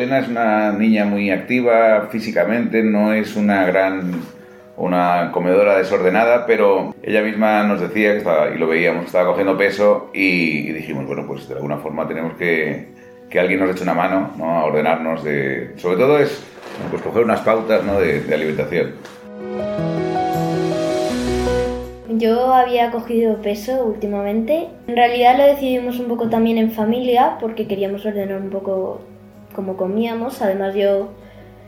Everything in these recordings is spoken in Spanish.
Elena es una niña muy activa físicamente, no es una gran una comedora desordenada, pero ella misma nos decía que estaba, y lo veíamos, estaba cogiendo peso y, dijimos, bueno, pues de alguna forma tenemos que, que alguien nos eche una mano ¿no? a ordenarnos de... Sobre todo es pues, coger unas pautas ¿no? de, de alimentación. Yo había cogido peso últimamente. En realidad lo decidimos un poco también en familia porque queríamos ordenar un poco cómo comíamos. Además yo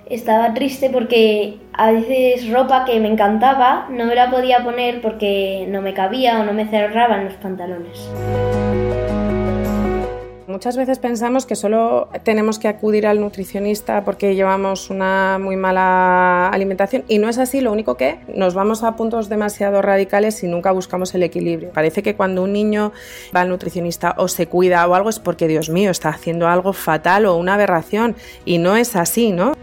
estaba triste porque a veces ropa que me encantaba no me la podía poner porque no me cabía o no me cerraban los pantalones. Muchas veces pensamos que solo tenemos que acudir al nutricionista porque llevamos una muy mala alimentación y no es así, lo único que nos vamos a puntos demasiado radicales y nunca buscamos el equilibrio. Parece que cuando un niño va al nutricionista o se cuida o algo es porque Dios mío está haciendo algo fatal o una aberración y no es así, ¿no?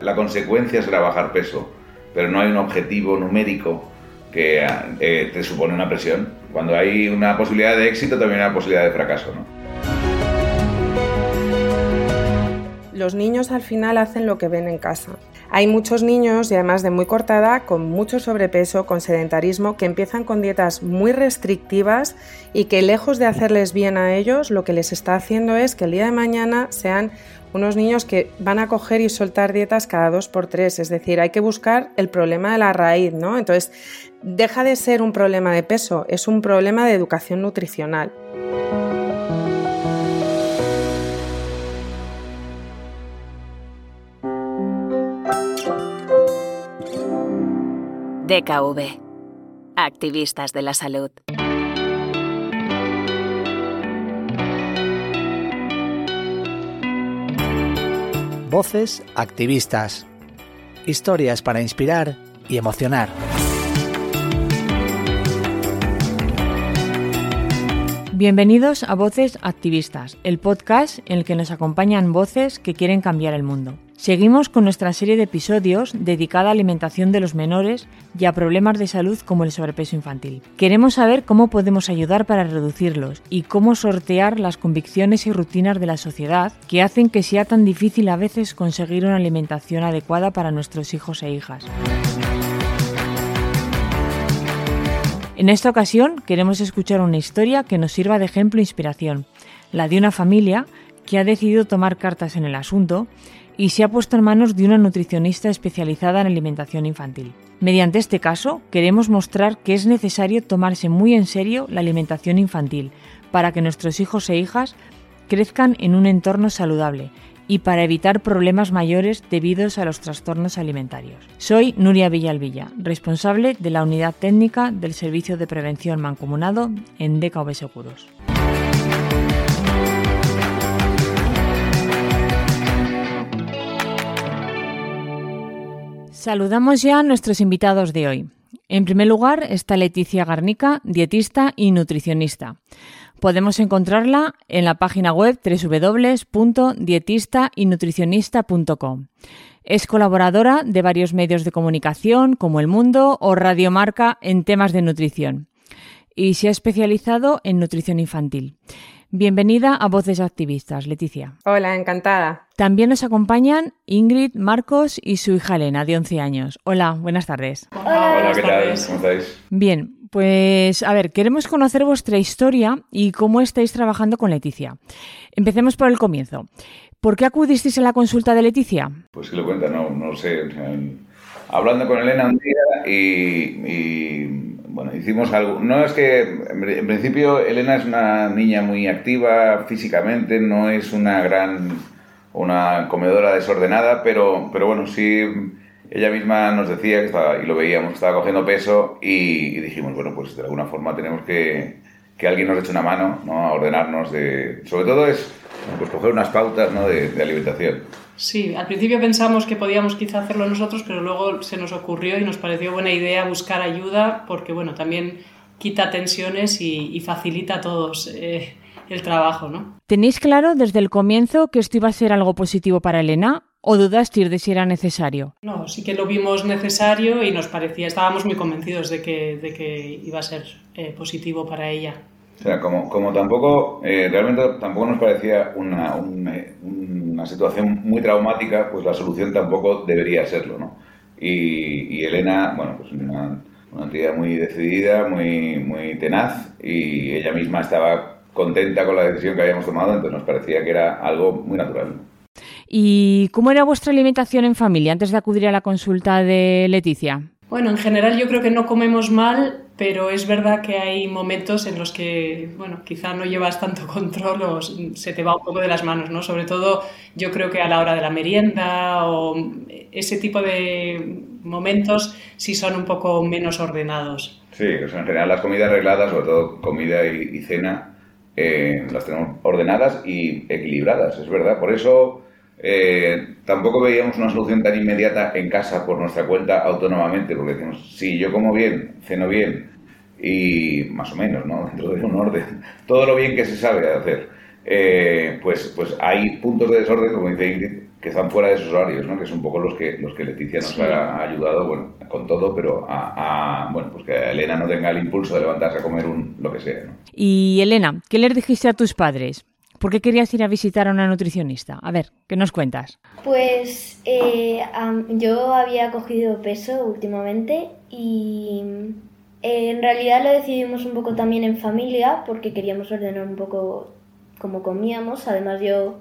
La consecuencia será bajar peso, pero no hay un objetivo numérico que eh, te supone una presión. Cuando hay una posibilidad de éxito, también hay una posibilidad de fracaso. ¿no? Los niños al final hacen lo que ven en casa. Hay muchos niños, y además de muy corta edad, con mucho sobrepeso, con sedentarismo, que empiezan con dietas muy restrictivas y que lejos de hacerles bien a ellos, lo que les está haciendo es que el día de mañana sean unos niños que van a coger y soltar dietas cada dos por tres, es decir, hay que buscar el problema de la raíz, ¿no? Entonces, deja de ser un problema de peso, es un problema de educación nutricional. DKV. Activistas de la salud. Voces activistas. Historias para inspirar y emocionar. Bienvenidos a Voces Activistas, el podcast en el que nos acompañan voces que quieren cambiar el mundo. Seguimos con nuestra serie de episodios dedicada a alimentación de los menores y a problemas de salud como el sobrepeso infantil. Queremos saber cómo podemos ayudar para reducirlos y cómo sortear las convicciones y rutinas de la sociedad que hacen que sea tan difícil a veces conseguir una alimentación adecuada para nuestros hijos e hijas. En esta ocasión queremos escuchar una historia que nos sirva de ejemplo e inspiración, la de una familia que ha decidido tomar cartas en el asunto y se ha puesto en manos de una nutricionista especializada en alimentación infantil. Mediante este caso, queremos mostrar que es necesario tomarse muy en serio la alimentación infantil para que nuestros hijos e hijas crezcan en un entorno saludable y para evitar problemas mayores debidos a los trastornos alimentarios. Soy Nuria Villalvilla, responsable de la Unidad Técnica del Servicio de Prevención Mancomunado en DKV Seguros. Saludamos ya a nuestros invitados de hoy. En primer lugar está Leticia Garnica, dietista y nutricionista. Podemos encontrarla en la página web www.dietistaynutricionista.com. Es colaboradora de varios medios de comunicación como El Mundo o Radio Marca en temas de nutrición y se ha especializado en nutrición infantil. Bienvenida a Voces Activistas, Leticia. Hola, encantada. También nos acompañan Ingrid, Marcos y su hija Elena, de 11 años. Hola, buenas tardes. Hola, ¿qué tal? ¿Cómo estáis? Bien, pues a ver, queremos conocer vuestra historia y cómo estáis trabajando con Leticia. Empecemos por el comienzo. ¿Por qué acudisteis a la consulta de Leticia? Pues que lo cuenta, no, no sé. hablando con Elena un día y bueno, hicimos algo. No es que, en principio, Elena es una niña muy activa físicamente, no es una gran, una comedora desordenada, pero, pero bueno, sí, ella misma nos decía que estaba, y lo veíamos, estaba cogiendo peso y, dijimos, bueno, pues de alguna forma tenemos que, que alguien nos eche una mano, ¿no? A ordenarnos de, sobre todo es, pues coger unas pautas, ¿no? de, de alimentación. Sí, al principio pensamos que podíamos quizá hacerlo nosotros, pero luego se nos ocurrió y nos pareció buena idea buscar ayuda porque, bueno, también quita tensiones y, facilita a todos eh, el trabajo, ¿no? ¿Tenéis claro desde el comienzo que esto iba a ser algo positivo para Elena o dudasteis de si era necesario? No, sí que lo vimos necesario y nos parecía, estábamos muy convencidos de que, de que iba a ser eh, positivo para ella. O sea, como, como tampoco, eh, realmente tampoco nos parecía una, una, situación muy traumática, pues la solución tampoco debería serlo, ¿no? Y, Elena, bueno, pues una, una entidad muy decidida, muy, muy tenaz, y ella misma estaba contenta con la decisión que habíamos tomado, entonces nos parecía que era algo muy natural. ¿Y cómo era vuestra alimentación en familia antes de acudir a la consulta de Leticia? Bueno, en general yo creo que no comemos mal, pero es verdad que hay momentos en los que, bueno, quizá no llevas tanto control o se te va un poco de las manos, ¿no? Sobre todo yo creo que a la hora de la merienda o ese tipo de momentos sí son un poco menos ordenados. Sí, o sea, en general las comidas arregladas, sobre todo comida y, cena, eh, las tenemos ordenadas y equilibradas, es verdad. Por eso eh, tampoco veíamos una solución tan inmediata en casa por nuestra cuenta autónomamente, porque decimos, si yo como bien, ceno bien y más o menos, ¿no? Dentro de un orden, todo lo bien que se sabe hacer, eh, pues, pues hay puntos de desorden, como dice Ingrid, que están fuera de esos horarios, ¿no? Que son un poco los que, los que Leticia nos ha ayudado, bueno, con todo, pero a, bueno, pues que Elena no tenga el impulso de levantarse a comer un, lo que sea, Y Elena, ¿qué les dijiste a tus padres? ¿Por qué querías ir a visitar a una nutricionista? A ver, ¿qué nos cuentas? Pues eh, yo había cogido peso últimamente y eh, en realidad lo decidimos un poco también en familia porque queríamos ordenar un poco cómo comíamos. Además yo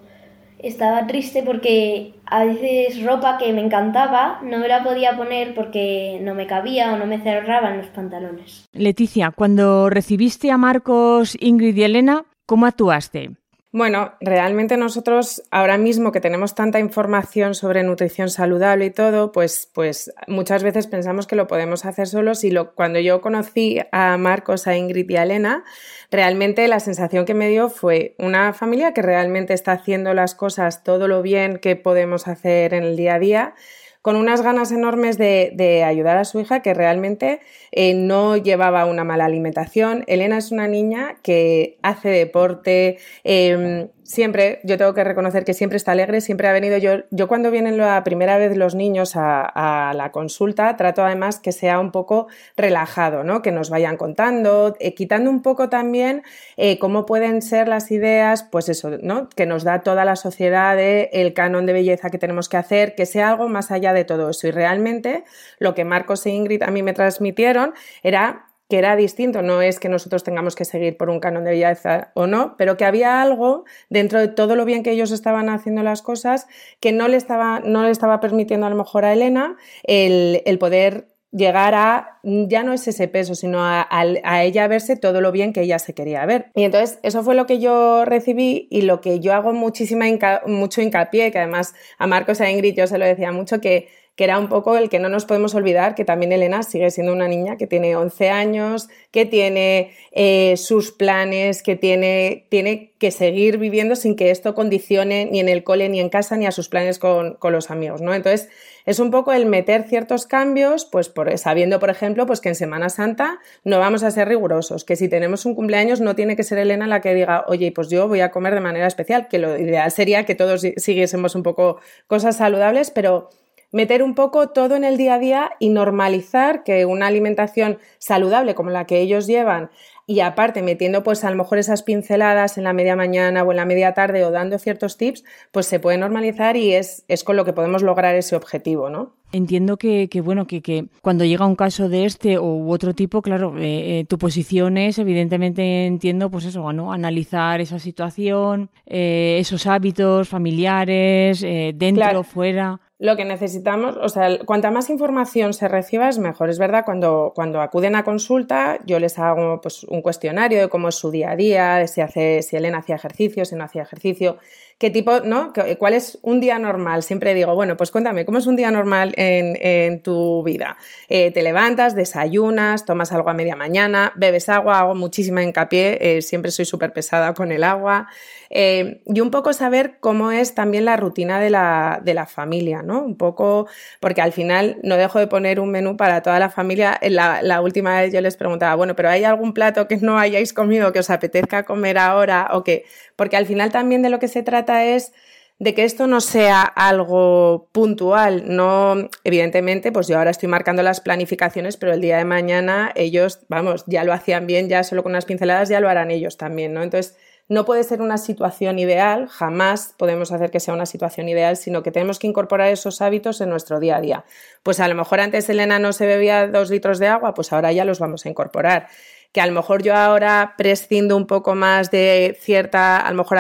estaba triste porque a veces ropa que me encantaba no me la podía poner porque no me cabía o no me cerraban los pantalones. Leticia, cuando recibiste a Marcos, Ingrid y Elena, ¿cómo actuaste? Bueno, realmente nosotros ahora mismo que tenemos tanta información sobre nutrición saludable y todo, pues, pues muchas veces pensamos que lo podemos hacer solos y cuando yo conocí a Marcos, a Ingrid y a Elena, realmente la sensación que me dio fue una familia que realmente está haciendo las cosas todo lo bien que podemos hacer en el día a día con unas ganas enormes de, ayudar a su hija que realmente eh, no llevaba una mala alimentación. Elena es una niña que hace deporte, em, siempre, yo tengo que reconocer que siempre está alegre, siempre ha venido. Yo, yo cuando vienen la primera vez los niños a, la consulta, trato además que sea un poco relajado, ¿no? Que nos vayan contando, eh, quitando un poco también eh, cómo pueden ser las ideas, pues eso, ¿no? Que nos da toda la sociedad el canon de belleza que tenemos que hacer, que sea algo más allá de todo eso. Y realmente lo que Marcos e Ingrid a mí me transmitieron era que era distinto, no es que nosotros tengamos que seguir por un canon de belleza o no, pero que había algo dentro de todo lo bien que ellos estaban haciendo las cosas que no le estaba, no le estaba permitiendo a lo mejor a Elena el, poder llegar a, ya no es ese peso, sino a, a, ella verse todo lo bien que ella se quería ver. Y entonces eso fue lo que yo recibí y lo que yo hago muchísima mucho hincapié, que además a Marcos a Ingrid yo se lo decía mucho, que que era un poco el que no nos podemos olvidar que también Elena sigue siendo una niña que tiene 11 años, que tiene eh, sus planes, que tiene, tiene que seguir viviendo sin que esto condicione ni en el cole, ni en casa, ni a sus planes con, los amigos, ¿no? Entonces, es un poco el meter ciertos cambios, pues por, sabiendo, por ejemplo, pues que en Semana Santa no vamos a ser rigurosos, que si tenemos un cumpleaños no tiene que ser Elena la que diga, oye, pues yo voy a comer de manera especial, que lo ideal sería que todos siguiésemos un poco cosas saludables, pero meter un poco todo en el día a día y normalizar que una alimentación saludable como la que ellos llevan y aparte metiendo pues a lo mejor esas pinceladas en la media mañana o en la media tarde o dando ciertos tips, pues se puede normalizar y es, es con lo que podemos lograr ese objetivo, ¿no? Entiendo que, bueno, que, cuando llega un caso de este u otro tipo, claro, eh, eh, tu posición es, evidentemente entiendo, pues eso, ¿no? Analizar esa situación, eh, esos hábitos familiares, dentro, fuera lo que necesitamos, o sea, cuanta más información se reciba es mejor. Es verdad, cuando, cuando acuden a consulta, yo les hago pues, un cuestionario de cómo es su día a día, de si, hace, si Elena hacía ejercicio, si no hacía ejercicio, qué tipo, ¿no? ¿Cuál es un día normal? Siempre digo, bueno, pues cuéntame, ¿cómo es un día normal en, tu vida? Eh, ¿Te levantas, desayunas, tomas algo a media mañana, bebes agua? Hago muchísima hincapié, eh, siempre soy súper pesada con el agua. Eh, y un poco saber cómo es también la rutina de la, de la, familia, ¿no? Un poco, porque al final no dejo de poner un menú para toda la familia. La, última vez yo les preguntaba, bueno, pero ¿hay algún plato que no hayáis comido que os apetezca comer ahora o que porque al final también de lo que se es de que esto no sea algo puntual, no, evidentemente, pues yo ahora estoy marcando las planificaciones, pero el día de mañana ellos, vamos, ya lo hacían bien, ya solo con unas pinceladas ya lo harán ellos también, ¿no? Entonces, no puede ser una situación ideal, jamás podemos hacer que sea una situación ideal, sino que tenemos que incorporar esos hábitos en nuestro día a día. Pues a lo mejor antes Elena no se bebía dos litros de agua, pues ahora ya los vamos a incorporar que a lo mejor yo ahora prescindo un poco más de cierta, a lo mejor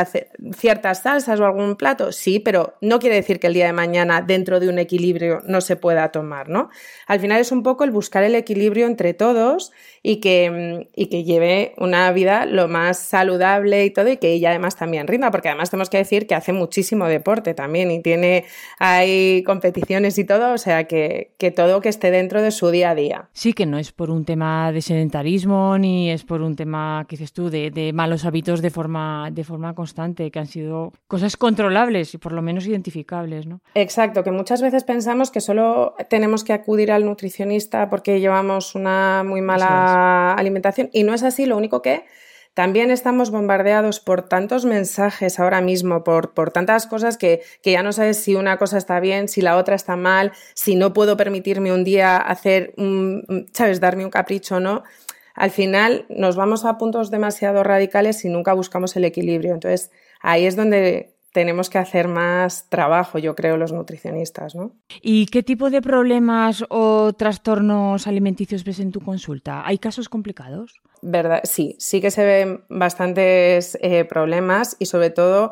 ciertas salsas o algún plato, sí, pero no quiere decir que el día de mañana dentro de un equilibrio no se pueda tomar, ¿no? Al final es un poco el buscar el equilibrio entre todos y que, y que lleve una vida lo más saludable y todo y que ella además también rinda, porque además tenemos que decir que hace muchísimo deporte también y tiene hay competiciones y todo, o sea que, que todo que esté dentro de su día a día. Sí, que no es por un tema de sedentarismo ni es por un tema, que dices tú, de, de malos hábitos de forma, de forma constante, que han sido cosas controlables y por lo menos identificables, ¿no? Exacto, que muchas veces pensamos que solo tenemos que acudir al nutricionista porque llevamos una muy mala alimentación. Y no es así, lo único que también estamos bombardeados por tantos mensajes ahora mismo, por, por tantas cosas que, que, ya no sabes si una cosa está bien, si la otra está mal, si no puedo permitirme un día hacer, un, ¿sabes?, darme un capricho o no. Al final nos vamos a puntos demasiado radicales y nunca buscamos el equilibrio. Entonces, ahí es donde tenemos que hacer más trabajo, yo creo, los nutricionistas, ¿no? ¿Y qué tipo de problemas o trastornos alimenticios ves en tu consulta? ¿Hay casos complicados? Verdad, sí, sí que se ven bastantes eh, problemas y sobre todo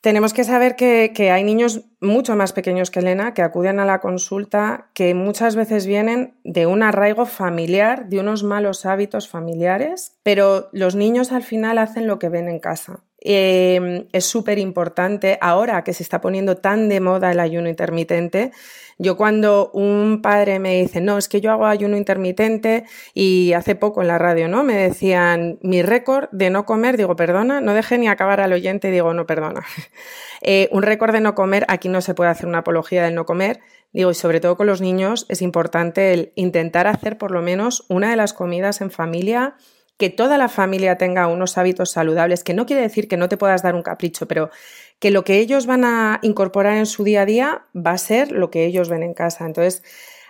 tenemos que saber que, que, hay niños mucho más pequeños que Elena que acuden a la consulta que muchas veces vienen de un arraigo familiar, de unos malos hábitos familiares, pero los niños al final hacen lo que ven en casa. Eh, es súper importante ahora que se está poniendo tan de moda el ayuno intermitente. Yo cuando un padre me dice, no, es que yo hago ayuno intermitente y hace poco en la radio, ¿no? Me decían mi récord de no comer, digo, perdona, no deje ni acabar al oyente, digo, no, perdona. eh, un récord de no comer, aquí no se puede hacer una apología del no comer, digo, y sobre todo con los niños es importante el intentar hacer por lo menos una de las comidas en familia que toda la familia tenga unos hábitos saludables, que no quiere decir que no te puedas dar un capricho, pero que lo que ellos van a incorporar en su día a día va a ser lo que ellos ven en casa. Entonces,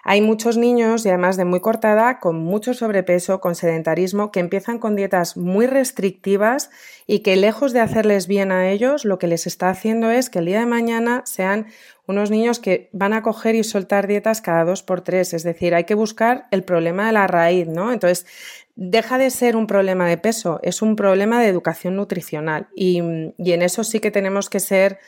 hay muchos niños y además de muy corta edad, con mucho sobrepeso, con sedentarismo, que empiezan con dietas muy restrictivas y que lejos de hacerles bien a ellos, lo que les está haciendo es que el día de mañana sean unos niños que van a coger y soltar dietas cada dos por tres. Es decir, hay que buscar el problema de la raíz, ¿no? Entonces, deja de ser un problema de peso, es un problema de educación nutricional. Y, y en eso sí que tenemos que ser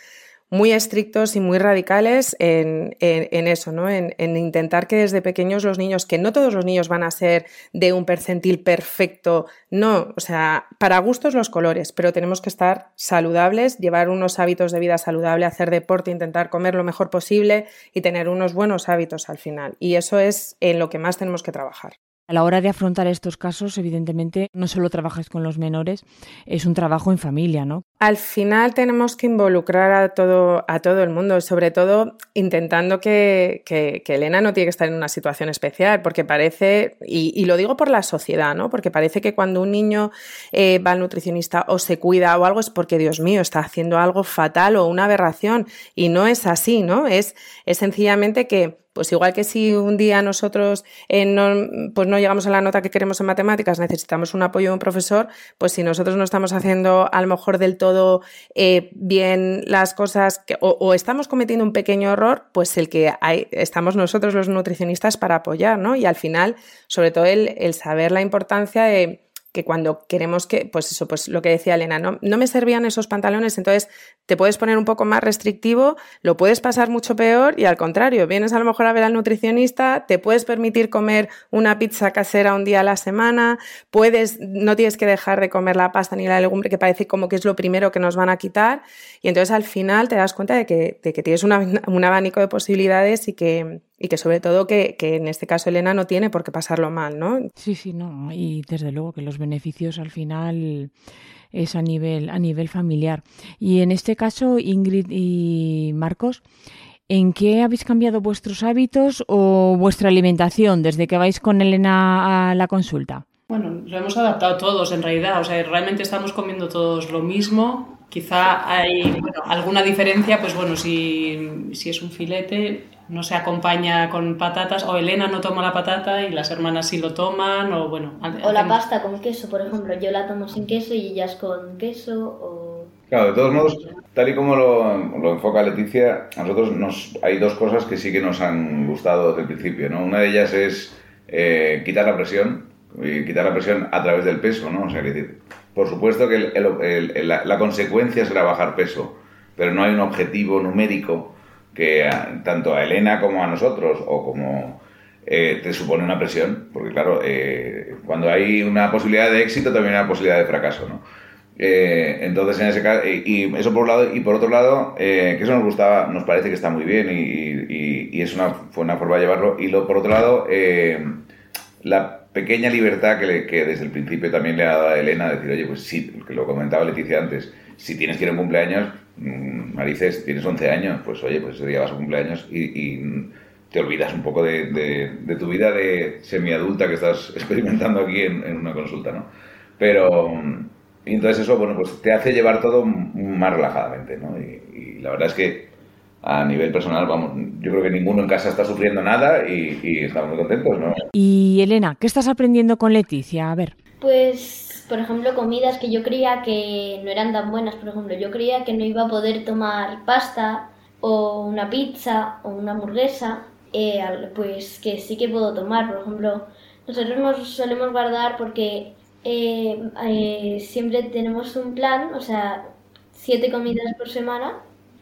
muy estrictos y muy radicales en, eso, ¿no? En, intentar que desde pequeños los niños, que no todos los niños van a ser de un percentil perfecto, no, o sea, para gustos los colores, pero tenemos que estar saludables, llevar unos hábitos de vida saludable, hacer deporte, intentar comer lo mejor posible y tener unos buenos hábitos al final. Y eso es en lo que más tenemos que trabajar. A la hora de afrontar estos casos, evidentemente, no solo trabajas con los menores, es un trabajo en familia, ¿no? Al final tenemos que involucrar a todo, a todo el mundo, sobre todo intentando que, Elena no tiene que estar en una situación especial, porque parece, y, lo digo por la sociedad, ¿no? Porque parece que cuando un niño eh, va al nutricionista o se cuida o algo es porque, Dios mío, está haciendo algo fatal o una aberración, y no es así, ¿no? Es, es sencillamente que pues igual que si un día nosotros eh, no, pues no llegamos a la nota que queremos en matemáticas, necesitamos un apoyo de un profesor, pues si nosotros no estamos haciendo a lo mejor del todo eh, bien las cosas o, estamos cometiendo un pequeño error, pues el que hay, estamos nosotros los nutricionistas para apoyar, ¿no? Y al final, sobre todo el saber la importancia de que cuando queremos que, pues eso, pues lo que decía Elena, no, no me servían esos pantalones, entonces te puedes poner un poco más restrictivo, lo puedes pasar mucho peor y al contrario, vienes a lo mejor a ver al nutricionista, te puedes permitir comer una pizza casera un día a la semana, puedes, no tienes que dejar de comer la pasta ni la legumbre, que parece como que es lo primero que nos van a quitar, y entonces al final te das cuenta de que, de que tienes un abanico de posibilidades y que, y que sobre todo que, que, en este caso Elena no tiene por qué pasarlo mal, ¿no? Sí, sí, no, y desde luego que los beneficios al final es a nivel, a nivel familiar. Y en este caso, Ingrid y Marcos, ¿en qué habéis cambiado vuestros hábitos o vuestra alimentación desde que vais con Elena a la consulta? Bueno, lo hemos adaptado todos en realidad, o sea, realmente estamos comiendo todos lo mismo, Quizá hay alguna diferencia, pues bueno, si, si es un filete, no se acompaña con patatas, o Elena no toma la patata y las hermanas sí lo toman, o bueno. O la pasta con queso, por ejemplo, yo la tomo sin queso y ellas con queso, o... Claro, de todos modos, tal y como lo, lo, enfoca Leticia, a nosotros nos, hay dos cosas que sí que nos han gustado desde el principio, ¿no? Una de ellas es eh, quitar la presión, y quitar la presión a través del peso, ¿no? O sea, decir, por supuesto que el, la, la, consecuencia será bajar peso, pero no hay un objetivo numérico que tanto a Elena como a nosotros o como eh, te supone una presión, porque claro, eh, cuando hay una posibilidad de éxito también hay una posibilidad de fracaso, ¿no? Eh, entonces, en ese caso, y, eso por un lado, y por otro lado, que eso nos gustaba, nos parece que está muy bien y, y, es una, fue una forma de llevarlo. Y lo, por otro lado, la pequeña libertad que, que, desde el principio también le ha dado a Elena, decir, oye, pues sí, que lo comentaba Leticia antes, si tienes que ir a un cumpleaños, Mm, Marices, tienes 11 años, pues oye, pues ese día vas a cumpleaños y, te olvidas un poco de, tu vida de semiadulta que estás experimentando aquí en, una consulta, ¿no? Pero, entonces eso, bueno, pues te hace llevar todo más relajadamente, ¿no? Y, la verdad es que a nivel personal, vamos, yo creo que ninguno en casa está sufriendo nada y, y estamos muy contentos, ¿no? Y Elena, ¿qué estás aprendiendo con Leticia? A ver. Pues por ejemplo, comidas que yo creía que no eran tan buenas. Por ejemplo, yo creía que no iba a poder tomar pasta o una pizza o una hamburguesa, eh, pues que sí que puedo tomar. Por ejemplo, nosotros nos solemos guardar porque eh, eh, siempre tenemos un plan, o sea, siete comidas por semana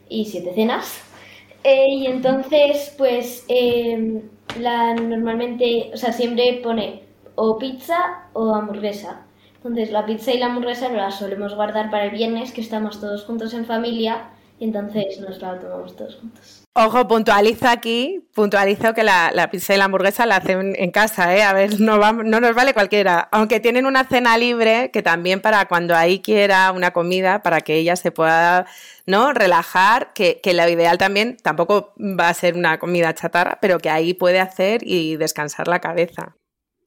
y siete cenas. y entonces, pues, la, normalmente, o sea, siempre pone o pizza o hamburguesa. Entonces la pizza y la hamburguesa la solemos guardar para el viernes, que estamos todos juntos en familia, y entonces nos la tomamos todos juntos. Ojo, puntualiza aquí, puntualizo que la, pizza y la hamburguesa la hacen en casa, ¿eh? A ver, no, no nos vale cualquiera. Aunque tienen una cena libre, que también para cuando ahí quiera una comida, para que ella se pueda ¿no? relajar, que, que lo ideal también tampoco va a ser una comida chatarra, pero que ahí puede hacer y descansar la cabeza.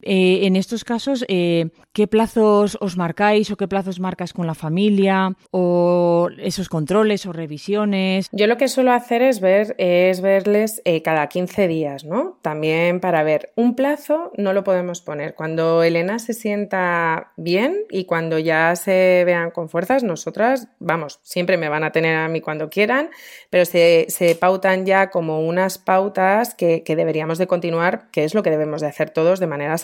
Eh, en estos casos, eh, ¿qué plazos os marcáis o qué plazos marcas con la familia o esos controles o revisiones? Yo lo que suelo hacer es ver, es verles eh, cada 15 días, ¿no? También para ver un plazo no lo podemos poner. Cuando Elena se sienta bien y cuando ya se vean con fuerzas, nosotras, vamos, siempre me van a tener a mí cuando quieran, pero se, pautan ya como unas pautas que, deberíamos de continuar, que es lo que debemos de hacer todos de manera.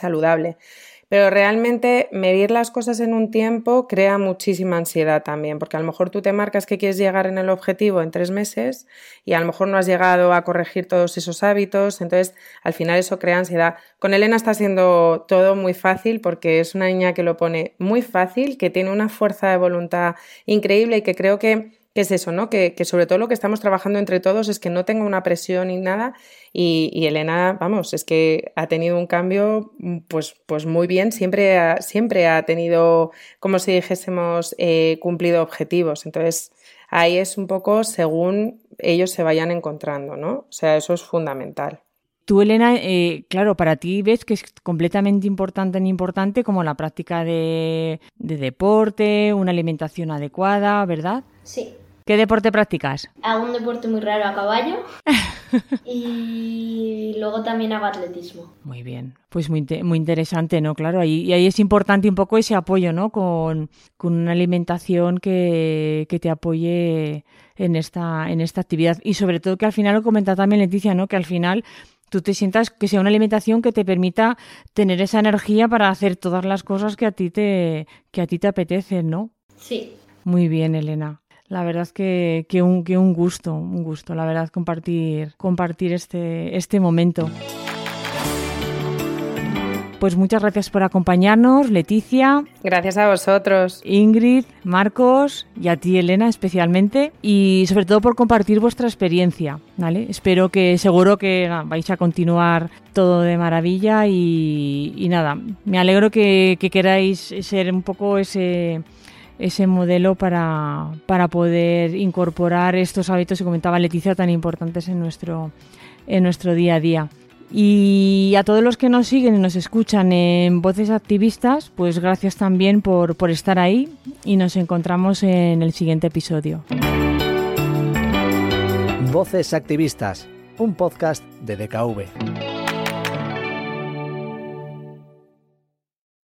Pero realmente medir las cosas en un tiempo crea muchísima ansiedad también, porque a lo mejor tú te marcas que quieres llegar en el objetivo en tres meses y a lo mejor no has llegado a corregir todos esos hábitos, entonces al final eso crea ansiedad. Con Elena está siendo todo muy fácil porque es una niña que lo pone muy fácil, que tiene una fuerza de voluntad increíble y que creo que que es eso, ¿no? Que, sobre todo lo que estamos trabajando entre todos es que no tenga una presión ni nada. Y, Elena, vamos, es que ha tenido un cambio, pues, pues muy bien. Siempre ha, siempre ha tenido, como si dijésemos, eh, cumplido objetivos. Entonces, ahí es un poco según ellos se vayan encontrando, ¿no? O sea, eso es fundamental. Tú, Elena, eh, claro, para ti ves que es completamente importante, importante como la práctica de, de deporte, una alimentación adecuada, ¿verdad? Sí. ¿Qué deporte practicas? Hago un deporte muy raro a caballo y luego también hago atletismo. Muy bien, pues muy, muy interesante, ¿no? Claro, ahí, y ahí es importante un poco ese apoyo, ¿no? Con, una alimentación que, te apoye en esta, en esta actividad. Y sobre todo que al final, lo comenta también Leticia, ¿no? Que al final tú te sientas que sea una alimentación que te permita tener esa energía para hacer todas las cosas que a ti te, que a ti te apetecen, ¿no? Sí. Muy bien, Elena. La verdad es que, que, un, que un gusto, un gusto, la verdad, compartir, compartir este, este momento. Pues muchas gracias por acompañarnos, Leticia. Gracias a vosotros. Ingrid, Marcos y a ti, Elena, especialmente. Y sobre todo por compartir vuestra experiencia. ¿vale? Espero que seguro que vais a continuar todo de maravilla y, y nada, me alegro que, que queráis ser un poco ese ese modelo para, para poder incorporar estos hábitos que comentaba Leticia tan importantes en nuestro, en nuestro día a día. Y a todos los que nos siguen y nos escuchan en Voces Activistas, pues gracias también por, por estar ahí y nos encontramos en el siguiente episodio. Voces Activistas, un podcast de DKV.